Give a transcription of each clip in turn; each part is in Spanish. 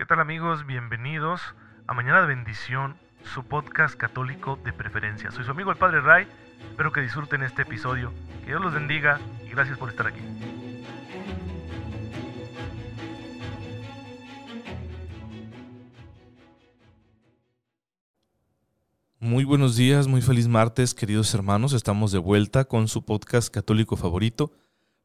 ¿Qué tal amigos? Bienvenidos a Mañana de Bendición, su podcast católico de preferencia. Soy su amigo el Padre Ray, espero que disfruten este episodio. Que Dios los bendiga y gracias por estar aquí. Muy buenos días, muy feliz martes, queridos hermanos. Estamos de vuelta con su podcast católico favorito,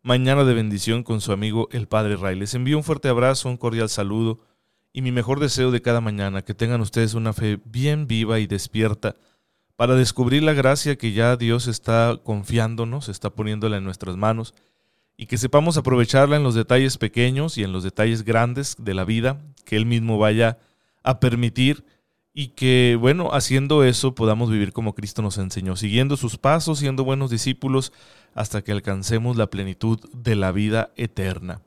Mañana de Bendición con su amigo el Padre Ray. Les envío un fuerte abrazo, un cordial saludo y mi mejor deseo de cada mañana, que tengan ustedes una fe bien viva y despierta para descubrir la gracia que ya Dios está confiándonos, está poniéndola en nuestras manos y que sepamos aprovecharla en los detalles pequeños y en los detalles grandes de la vida que Él mismo vaya a permitir y que, bueno, haciendo eso podamos vivir como Cristo nos enseñó, siguiendo sus pasos, siendo buenos discípulos, hasta que alcancemos la plenitud de la vida eterna.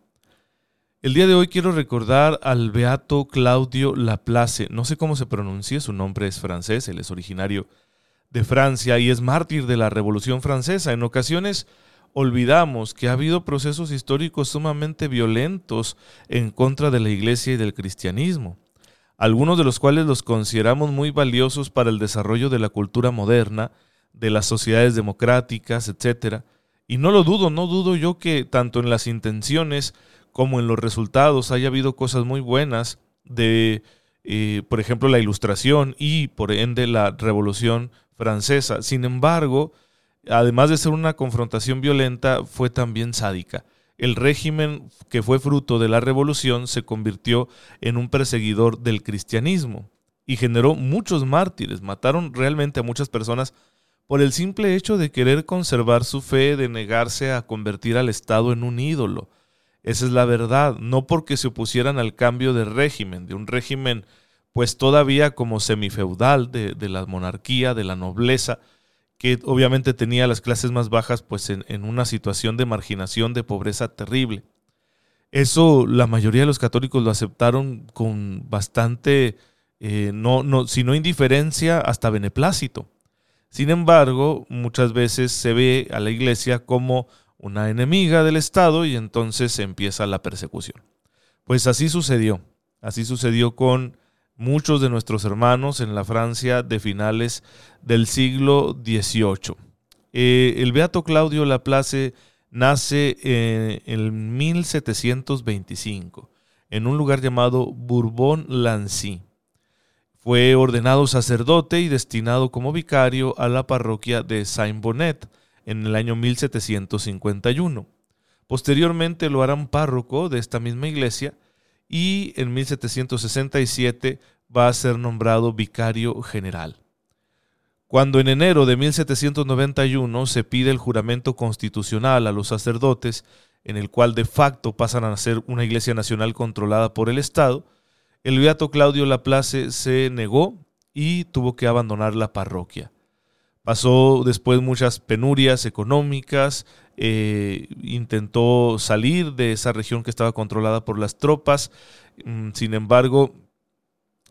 El día de hoy quiero recordar al beato Claudio Laplace, no sé cómo se pronuncia, su nombre es francés, él es originario de Francia y es mártir de la Revolución Francesa. En ocasiones olvidamos que ha habido procesos históricos sumamente violentos en contra de la Iglesia y del cristianismo algunos de los cuales los consideramos muy valiosos para el desarrollo de la cultura moderna, de las sociedades democráticas, etc. Y no lo dudo, no dudo yo que tanto en las intenciones como en los resultados haya habido cosas muy buenas de, eh, por ejemplo, la ilustración y por ende la revolución francesa. Sin embargo, además de ser una confrontación violenta, fue también sádica el régimen que fue fruto de la revolución se convirtió en un perseguidor del cristianismo y generó muchos mártires, mataron realmente a muchas personas por el simple hecho de querer conservar su fe, de negarse a convertir al Estado en un ídolo. Esa es la verdad, no porque se opusieran al cambio de régimen, de un régimen pues todavía como semifeudal de, de la monarquía, de la nobleza, que obviamente tenía las clases más bajas pues en, una situación de marginación, de pobreza terrible. Eso la mayoría de los católicos lo aceptaron con bastante, eh, no, no, si no indiferencia, hasta beneplácito. Sin embargo, muchas veces se ve a la iglesia como una enemiga del Estado y entonces empieza la persecución. Pues así sucedió. Así sucedió con muchos de nuestros hermanos en la Francia de finales del siglo XVIII. Eh, el Beato Claudio Laplace nace en 1725 en un lugar llamado Bourbon-Lancy. Fue ordenado sacerdote y destinado como vicario a la parroquia de Saint-Bonnet en el año 1751. Posteriormente lo harán párroco de esta misma iglesia y en 1767 va a ser nombrado vicario general. Cuando en enero de 1791 se pide el juramento constitucional a los sacerdotes, en el cual de facto pasan a ser una iglesia nacional controlada por el Estado, el beato Claudio Laplace se negó y tuvo que abandonar la parroquia. Pasó después muchas penurias económicas, eh, intentó salir de esa región que estaba controlada por las tropas, mm, sin embargo,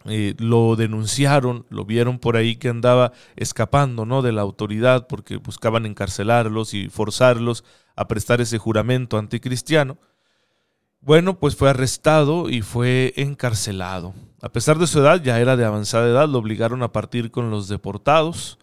eh, lo denunciaron, lo vieron por ahí que andaba escapando ¿no? de la autoridad porque buscaban encarcelarlos y forzarlos a prestar ese juramento anticristiano. Bueno, pues fue arrestado y fue encarcelado. A pesar de su edad, ya era de avanzada edad, lo obligaron a partir con los deportados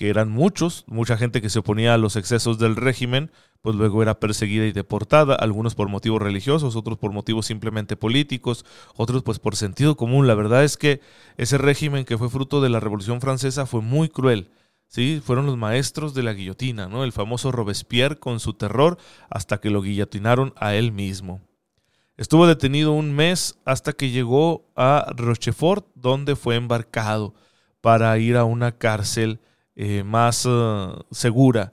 que eran muchos, mucha gente que se oponía a los excesos del régimen, pues luego era perseguida y deportada, algunos por motivos religiosos, otros por motivos simplemente políticos, otros pues por sentido común. La verdad es que ese régimen que fue fruto de la Revolución Francesa fue muy cruel. Sí, fueron los maestros de la guillotina, ¿no? El famoso Robespierre con su terror hasta que lo guillotinaron a él mismo. Estuvo detenido un mes hasta que llegó a Rochefort, donde fue embarcado para ir a una cárcel eh, más eh, segura.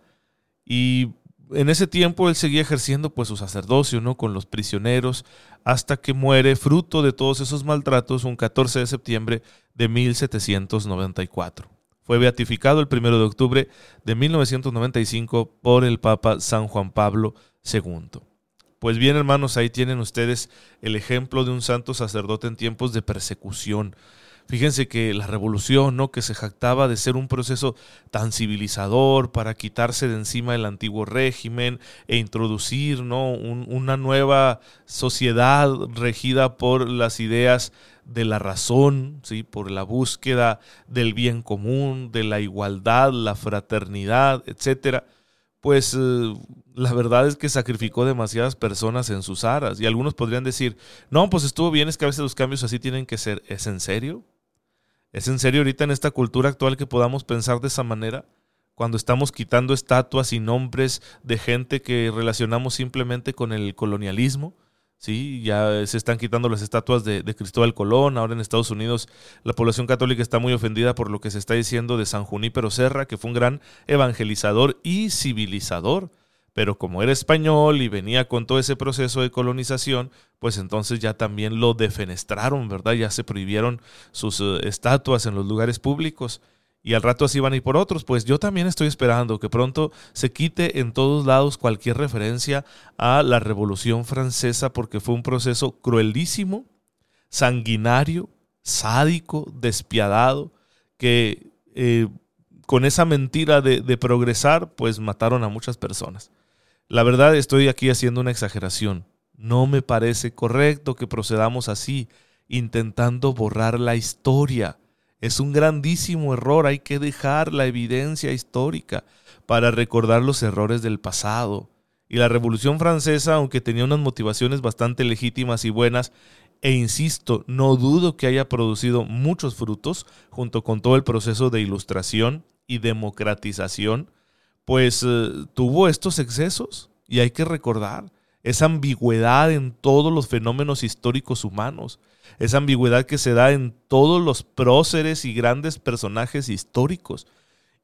Y en ese tiempo él seguía ejerciendo pues su sacerdocio, ¿no? Con los prisioneros, hasta que muere fruto de todos esos maltratos un 14 de septiembre de 1794. Fue beatificado el 1 de octubre de 1995 por el Papa San Juan Pablo II. Pues bien, hermanos, ahí tienen ustedes el ejemplo de un santo sacerdote en tiempos de persecución. Fíjense que la revolución, ¿no? Que se jactaba de ser un proceso tan civilizador para quitarse de encima el antiguo régimen e introducir, ¿no? una nueva sociedad regida por las ideas de la razón, ¿sí? por la búsqueda del bien común, de la igualdad, la fraternidad, etcétera, pues eh, la verdad es que sacrificó demasiadas personas en sus aras. Y algunos podrían decir, no, pues estuvo bien, es que a veces los cambios así tienen que ser. ¿Es en serio? ¿Es en serio ahorita en esta cultura actual que podamos pensar de esa manera? Cuando estamos quitando estatuas y nombres de gente que relacionamos simplemente con el colonialismo Sí, ya se están quitando las estatuas de, Cristóbal Colón. Ahora en Estados Unidos la población católica está muy ofendida por lo que se está diciendo de San Junípero Serra, que fue un gran evangelizador y civilizador. Pero como era español y venía con todo ese proceso de colonización, pues entonces ya también lo defenestraron, ¿verdad? Ya se prohibieron sus eh, estatuas en los lugares públicos y al rato así van a ir por otros. Pues yo también estoy esperando que pronto se quite en todos lados cualquier referencia a la Revolución Francesa porque fue un proceso cruelísimo, sanguinario, sádico, despiadado, que eh, con esa mentira de, de progresar, pues mataron a muchas personas. La verdad estoy aquí haciendo una exageración. No me parece correcto que procedamos así, intentando borrar la historia es un grandísimo error. Hay que dejar la evidencia histórica para recordar los errores del pasado. Y la Revolución Francesa, aunque tenía unas motivaciones bastante legítimas y buenas, e insisto, no dudo que haya producido muchos frutos junto con todo el proceso de ilustración y democratización, pues eh, tuvo estos excesos y hay que recordar esa ambigüedad en todos los fenómenos históricos humanos esa ambigüedad que se da en todos los próceres y grandes personajes históricos.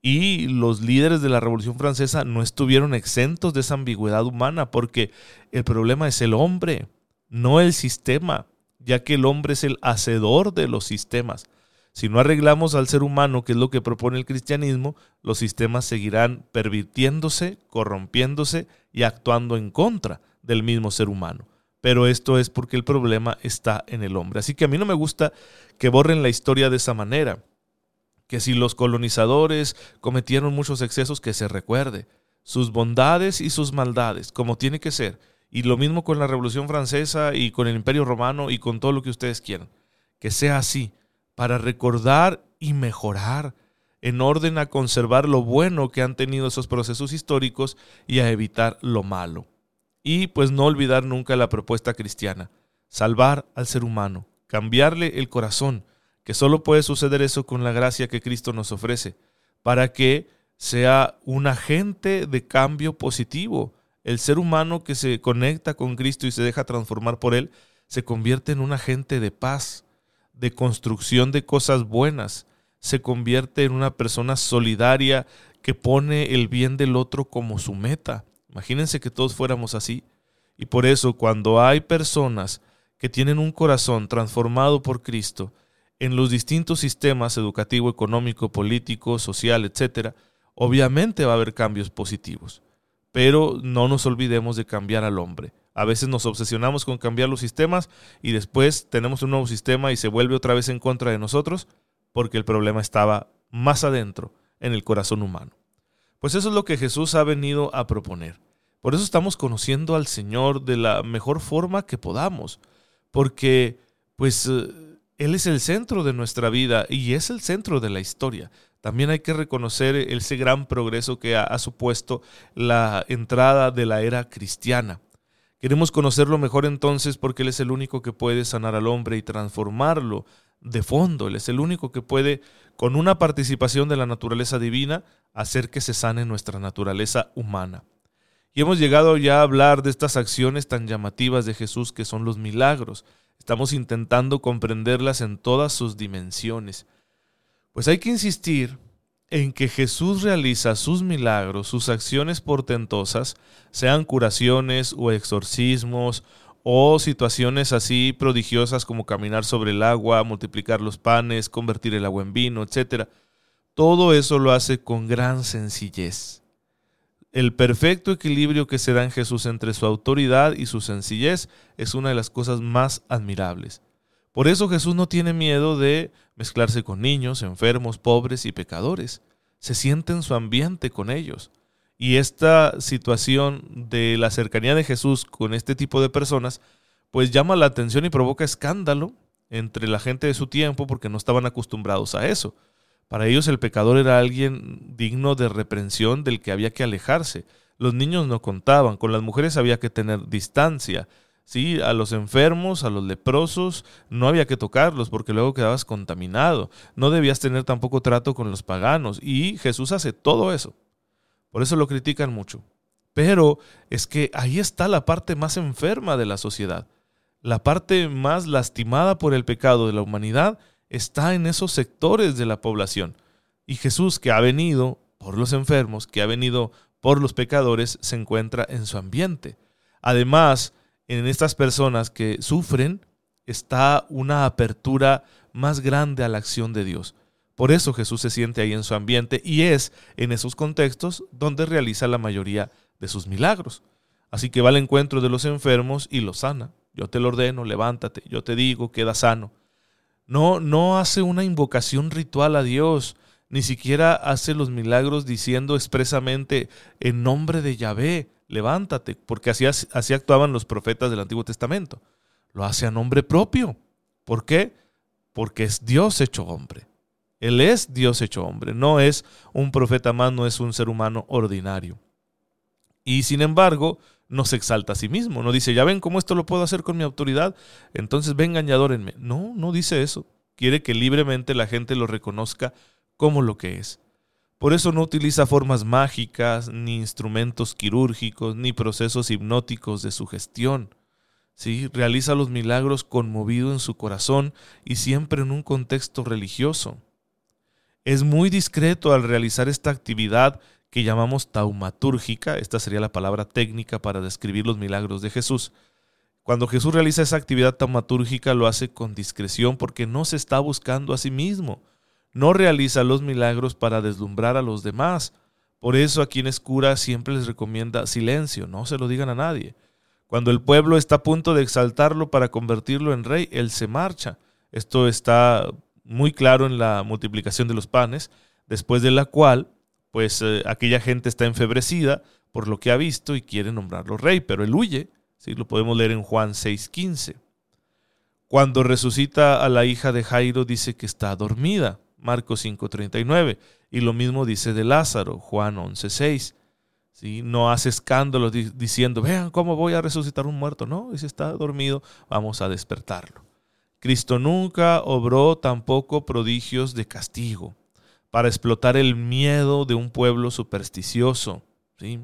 Y los líderes de la Revolución Francesa no estuvieron exentos de esa ambigüedad humana, porque el problema es el hombre, no el sistema, ya que el hombre es el hacedor de los sistemas. Si no arreglamos al ser humano, que es lo que propone el cristianismo, los sistemas seguirán pervirtiéndose, corrompiéndose y actuando en contra del mismo ser humano pero esto es porque el problema está en el hombre. Así que a mí no me gusta que borren la historia de esa manera, que si los colonizadores cometieron muchos excesos, que se recuerde sus bondades y sus maldades, como tiene que ser. Y lo mismo con la Revolución Francesa y con el Imperio Romano y con todo lo que ustedes quieran. Que sea así, para recordar y mejorar, en orden a conservar lo bueno que han tenido esos procesos históricos y a evitar lo malo. Y pues no olvidar nunca la propuesta cristiana, salvar al ser humano, cambiarle el corazón, que solo puede suceder eso con la gracia que Cristo nos ofrece, para que sea un agente de cambio positivo. El ser humano que se conecta con Cristo y se deja transformar por Él, se convierte en un agente de paz, de construcción de cosas buenas, se convierte en una persona solidaria que pone el bien del otro como su meta. Imagínense que todos fuéramos así. Y por eso cuando hay personas que tienen un corazón transformado por Cristo en los distintos sistemas educativo, económico, político, social, etc., obviamente va a haber cambios positivos. Pero no nos olvidemos de cambiar al hombre. A veces nos obsesionamos con cambiar los sistemas y después tenemos un nuevo sistema y se vuelve otra vez en contra de nosotros porque el problema estaba más adentro, en el corazón humano. Pues eso es lo que Jesús ha venido a proponer. Por eso estamos conociendo al Señor de la mejor forma que podamos, porque pues eh, Él es el centro de nuestra vida y es el centro de la historia. También hay que reconocer ese gran progreso que ha, supuesto la entrada de la era cristiana. Queremos conocerlo mejor entonces porque Él es el único que puede sanar al hombre y transformarlo de fondo. Él es el único que puede, con una participación de la naturaleza divina, hacer que se sane nuestra naturaleza humana. Y hemos llegado ya a hablar de estas acciones tan llamativas de Jesús que son los milagros. Estamos intentando comprenderlas en todas sus dimensiones. Pues hay que insistir en que Jesús realiza sus milagros, sus acciones portentosas, sean curaciones o exorcismos o situaciones así prodigiosas como caminar sobre el agua, multiplicar los panes, convertir el agua en vino, etc. Todo eso lo hace con gran sencillez. El perfecto equilibrio que se da en Jesús entre su autoridad y su sencillez es una de las cosas más admirables. Por eso Jesús no tiene miedo de mezclarse con niños, enfermos, pobres y pecadores. Se siente en su ambiente con ellos. Y esta situación de la cercanía de Jesús con este tipo de personas, pues llama la atención y provoca escándalo entre la gente de su tiempo porque no estaban acostumbrados a eso. Para ellos el pecador era alguien digno de reprensión del que había que alejarse. Los niños no contaban, con las mujeres había que tener distancia. ¿Sí? A los enfermos, a los leprosos, no había que tocarlos porque luego quedabas contaminado. No debías tener tampoco trato con los paganos. Y Jesús hace todo eso. Por eso lo critican mucho. Pero es que ahí está la parte más enferma de la sociedad. La parte más lastimada por el pecado de la humanidad está en esos sectores de la población. Y Jesús, que ha venido por los enfermos, que ha venido por los pecadores, se encuentra en su ambiente. Además, en estas personas que sufren está una apertura más grande a la acción de Dios. Por eso Jesús se siente ahí en su ambiente y es en esos contextos donde realiza la mayoría de sus milagros. Así que va al encuentro de los enfermos y los sana. Yo te lo ordeno, levántate, yo te digo, queda sano. No, no hace una invocación ritual a Dios, ni siquiera hace los milagros diciendo expresamente en nombre de Yahvé, levántate, porque así, así actuaban los profetas del Antiguo Testamento. Lo hace a nombre propio. ¿Por qué? Porque es Dios hecho hombre. Él es Dios hecho hombre, no es un profeta más, no es un ser humano ordinario. Y sin embargo, no se exalta a sí mismo, no dice, ya ven cómo esto lo puedo hacer con mi autoridad, entonces vengan y adórenme. No, no dice eso. Quiere que libremente la gente lo reconozca como lo que es. Por eso no utiliza formas mágicas, ni instrumentos quirúrgicos, ni procesos hipnóticos de sugestión. ¿sí? Realiza los milagros conmovido en su corazón y siempre en un contexto religioso. Es muy discreto al realizar esta actividad que llamamos taumatúrgica, esta sería la palabra técnica para describir los milagros de Jesús. Cuando Jesús realiza esa actividad taumatúrgica lo hace con discreción porque no se está buscando a sí mismo, no realiza los milagros para deslumbrar a los demás. Por eso a quienes cura siempre les recomienda silencio, no se lo digan a nadie. Cuando el pueblo está a punto de exaltarlo para convertirlo en rey, él se marcha. Esto está muy claro en la multiplicación de los panes, después de la cual, pues eh, aquella gente está enfebrecida por lo que ha visto y quiere nombrarlo rey, pero él huye. Lo podemos leer en Juan 6:15. Cuando resucita a la hija de Jairo, dice que está dormida, Marcos 5:39, y lo mismo dice de Lázaro, Juan 11:6. ¿Sí? No hace escándalo diciendo, vean cómo voy a resucitar un muerto. No, si está dormido, vamos a despertarlo. Cristo nunca obró tampoco prodigios de castigo para explotar el miedo de un pueblo supersticioso, ¿sí?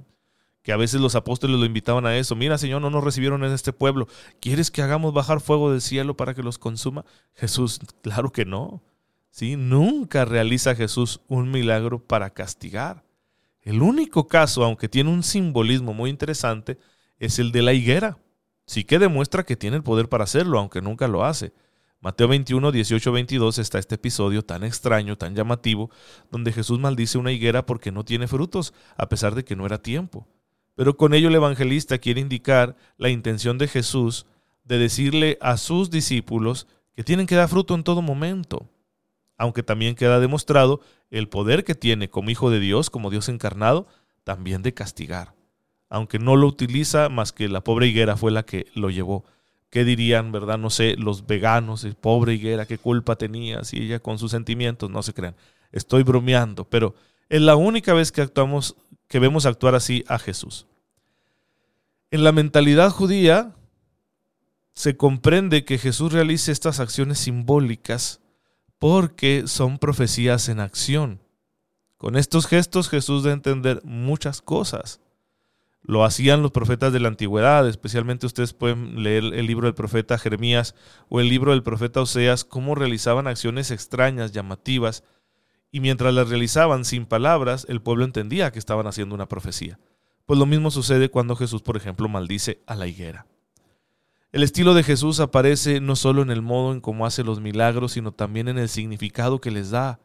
que a veces los apóstoles lo invitaban a eso. Mira, Señor, no nos recibieron en este pueblo. ¿Quieres que hagamos bajar fuego del cielo para que los consuma? Jesús, claro que no. ¿Sí? Nunca realiza Jesús un milagro para castigar. El único caso, aunque tiene un simbolismo muy interesante, es el de la higuera. Sí que demuestra que tiene el poder para hacerlo, aunque nunca lo hace. Mateo 21, 18, 22 está este episodio tan extraño, tan llamativo, donde Jesús maldice una higuera porque no tiene frutos, a pesar de que no era tiempo. Pero con ello el evangelista quiere indicar la intención de Jesús de decirle a sus discípulos que tienen que dar fruto en todo momento, aunque también queda demostrado el poder que tiene como Hijo de Dios, como Dios encarnado, también de castigar, aunque no lo utiliza más que la pobre higuera fue la que lo llevó. ¿Qué dirían, verdad? No sé, los veganos, pobre higuera, qué culpa tenía, si ella con sus sentimientos, no se crean. Estoy bromeando, pero es la única vez que actuamos, que vemos actuar así a Jesús. En la mentalidad judía se comprende que Jesús realice estas acciones simbólicas porque son profecías en acción. Con estos gestos Jesús da a entender muchas cosas. Lo hacían los profetas de la antigüedad, especialmente ustedes pueden leer el libro del profeta Jeremías o el libro del profeta Oseas, cómo realizaban acciones extrañas, llamativas, y mientras las realizaban sin palabras, el pueblo entendía que estaban haciendo una profecía. Pues lo mismo sucede cuando Jesús, por ejemplo, maldice a la higuera. El estilo de Jesús aparece no solo en el modo en cómo hace los milagros, sino también en el significado que les da.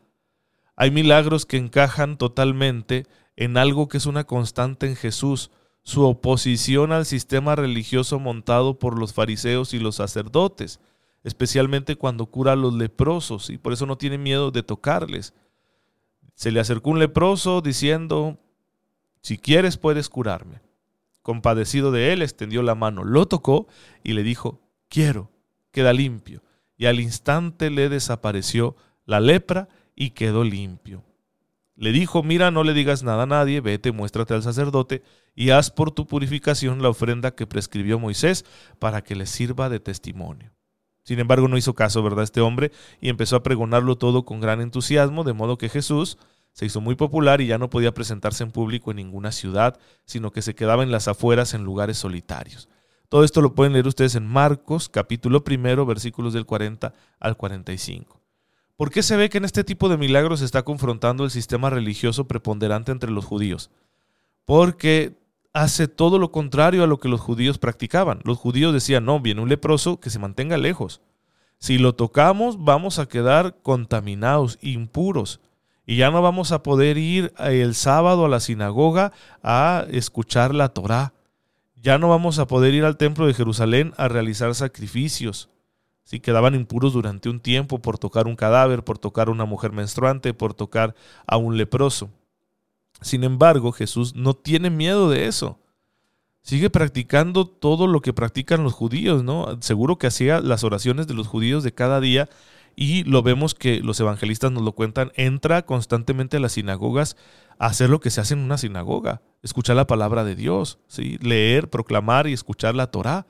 Hay milagros que encajan totalmente en algo que es una constante en Jesús, su oposición al sistema religioso montado por los fariseos y los sacerdotes. especialmente cuando cura a los leprosos y por eso no tiene miedo de tocarles. Se le acercó un leproso diciendo, si quieres puedes curarme. Compadecido de él, extendió la mano, lo tocó y le dijo, quiero, queda limpio. Y al instante le desapareció la lepra y quedó limpio. Le dijo, mira, no le digas nada a nadie, vete, muéstrate al sacerdote y haz por tu purificación la ofrenda que prescribió Moisés para que le sirva de testimonio. Sin embargo, no hizo caso, ¿verdad? Este hombre y empezó a pregonarlo todo con gran entusiasmo, de modo que Jesús se hizo muy popular y ya no podía presentarse en público en ninguna ciudad, sino que se quedaba en las afueras en lugares solitarios. Todo esto lo pueden leer ustedes en Marcos, capítulo primero, versículos del 40 al 45. ¿Por qué se ve que en este tipo de milagros se está confrontando el sistema religioso preponderante entre los judíos? Porque hace todo lo contrario a lo que los judíos practicaban. Los judíos decían, no, viene un leproso que se mantenga lejos. Si lo tocamos vamos a quedar contaminados, impuros. Y ya no vamos a poder ir el sábado a la sinagoga a escuchar la Torá. Ya no vamos a poder ir al templo de Jerusalén a realizar sacrificios. Si quedaban impuros durante un tiempo por tocar un cadáver, por tocar a una mujer menstruante, por tocar a un leproso. Sin embargo, Jesús no tiene miedo de eso. Sigue practicando todo lo que practican los judíos, ¿no? Seguro que hacía las oraciones de los judíos de cada día y lo vemos que los evangelistas nos lo cuentan, entra constantemente a las sinagogas a hacer lo que se hace en una sinagoga, escuchar la palabra de Dios, ¿sí? leer, proclamar y escuchar la Torá.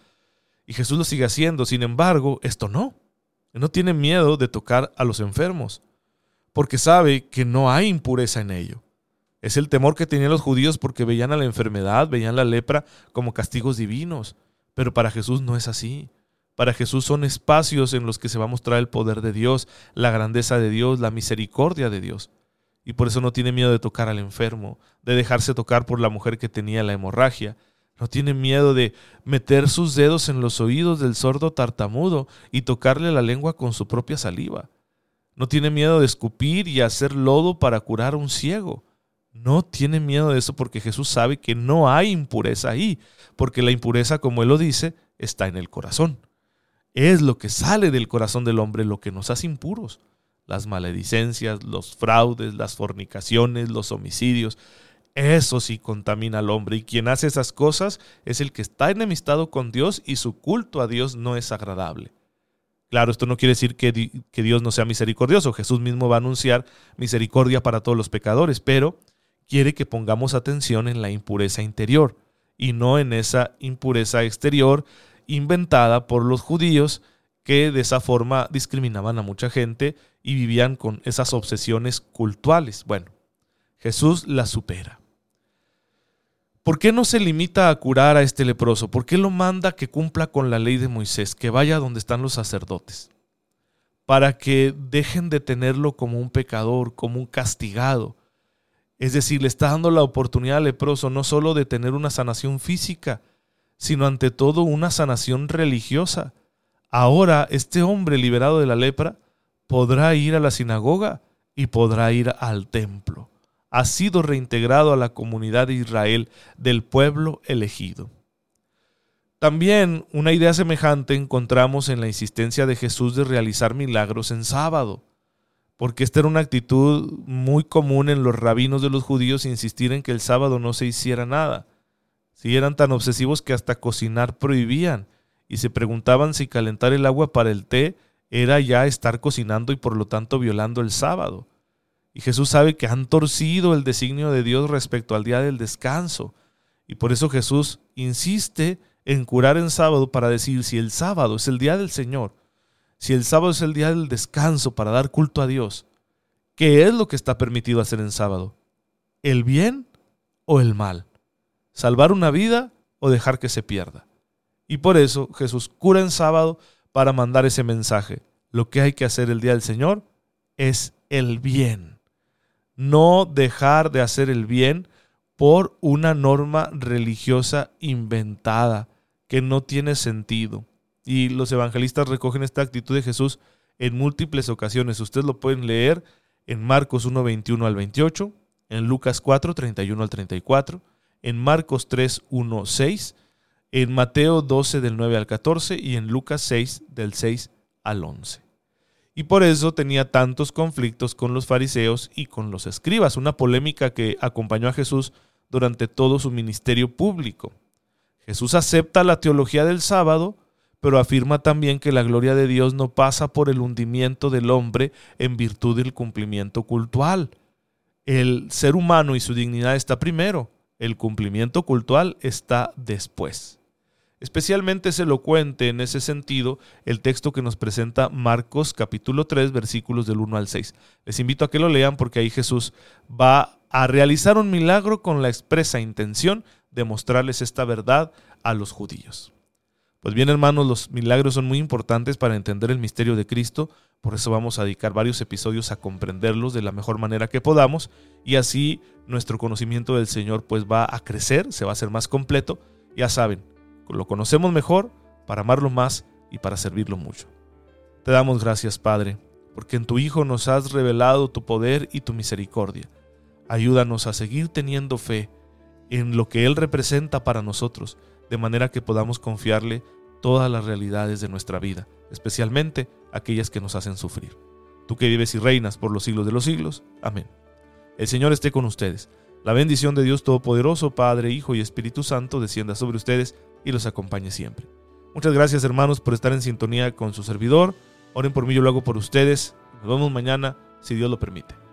Y Jesús lo sigue haciendo, sin embargo, esto no. No tiene miedo de tocar a los enfermos, porque sabe que no hay impureza en ello. Es el temor que tenían los judíos porque veían a la enfermedad, veían la lepra como castigos divinos. Pero para Jesús no es así. Para Jesús son espacios en los que se va a mostrar el poder de Dios, la grandeza de Dios, la misericordia de Dios. Y por eso no tiene miedo de tocar al enfermo, de dejarse tocar por la mujer que tenía la hemorragia. No tiene miedo de meter sus dedos en los oídos del sordo tartamudo y tocarle la lengua con su propia saliva. No tiene miedo de escupir y hacer lodo para curar a un ciego. No tiene miedo de eso porque Jesús sabe que no hay impureza ahí, porque la impureza, como Él lo dice, está en el corazón. Es lo que sale del corazón del hombre lo que nos hace impuros. Las maledicencias, los fraudes, las fornicaciones, los homicidios. Eso sí contamina al hombre y quien hace esas cosas es el que está enemistado con Dios y su culto a Dios no es agradable. Claro, esto no quiere decir que, que Dios no sea misericordioso. Jesús mismo va a anunciar misericordia para todos los pecadores, pero quiere que pongamos atención en la impureza interior y no en esa impureza exterior inventada por los judíos que de esa forma discriminaban a mucha gente y vivían con esas obsesiones cultuales. Bueno, Jesús la supera. ¿Por qué no se limita a curar a este leproso? ¿Por qué lo manda que cumpla con la ley de Moisés, que vaya donde están los sacerdotes? Para que dejen de tenerlo como un pecador, como un castigado, es decir, le está dando la oportunidad al leproso no solo de tener una sanación física, sino ante todo una sanación religiosa. Ahora este hombre liberado de la lepra podrá ir a la sinagoga y podrá ir al templo. Ha sido reintegrado a la comunidad de Israel del pueblo elegido. También una idea semejante encontramos en la insistencia de Jesús de realizar milagros en sábado porque esta era una actitud muy común en los rabinos de los judíos insistir en que el sábado no se hiciera nada. Si eran tan obsesivos que hasta cocinar prohibían y se preguntaban si calentar el agua para el té era ya estar cocinando y por lo tanto violando el sábado. Y Jesús sabe que han torcido el designio de Dios respecto al día del descanso. Y por eso Jesús insiste en curar en sábado para decir si el sábado es el día del Señor, si el sábado es el día del descanso para dar culto a Dios, ¿qué es lo que está permitido hacer en sábado? ¿El bien o el mal? ¿Salvar una vida o dejar que se pierda? Y por eso Jesús cura en sábado para mandar ese mensaje. Lo que hay que hacer el día del Señor es el bien. No dejar de hacer el bien por una norma religiosa inventada que no tiene sentido. Y los evangelistas recogen esta actitud de Jesús en múltiples ocasiones. Ustedes lo pueden leer en Marcos 1, 21 al 28, en Lucas 4, 31 al 34, en Marcos 3, 1, 6, en Mateo 12 del 9 al 14 y en Lucas 6 del 6 al 11. Y por eso tenía tantos conflictos con los fariseos y con los escribas, una polémica que acompañó a Jesús durante todo su ministerio público. Jesús acepta la teología del sábado, pero afirma también que la gloria de Dios no pasa por el hundimiento del hombre en virtud del cumplimiento cultual. El ser humano y su dignidad está primero, el cumplimiento cultural está después. Especialmente es elocuente en ese sentido el texto que nos presenta Marcos capítulo 3 versículos del 1 al 6. Les invito a que lo lean porque ahí Jesús va a realizar un milagro con la expresa intención de mostrarles esta verdad a los judíos. Pues bien hermanos, los milagros son muy importantes para entender el misterio de Cristo, por eso vamos a dedicar varios episodios a comprenderlos de la mejor manera que podamos y así nuestro conocimiento del Señor pues va a crecer, se va a hacer más completo. Ya saben, lo conocemos mejor para amarlo más y para servirlo mucho. Te damos gracias, Padre, porque en tu Hijo nos has revelado tu poder y tu misericordia. Ayúdanos a seguir teniendo fe en lo que Él representa para nosotros, de manera que podamos confiarle todas las realidades de nuestra vida, especialmente aquellas que nos hacen sufrir. Tú que vives y reinas por los siglos de los siglos. Amén. El Señor esté con ustedes. La bendición de Dios Todopoderoso, Padre, Hijo y Espíritu Santo, descienda sobre ustedes y los acompañe siempre. Muchas gracias hermanos por estar en sintonía con su servidor. Oren por mí, yo lo hago por ustedes. Nos vemos mañana, si Dios lo permite.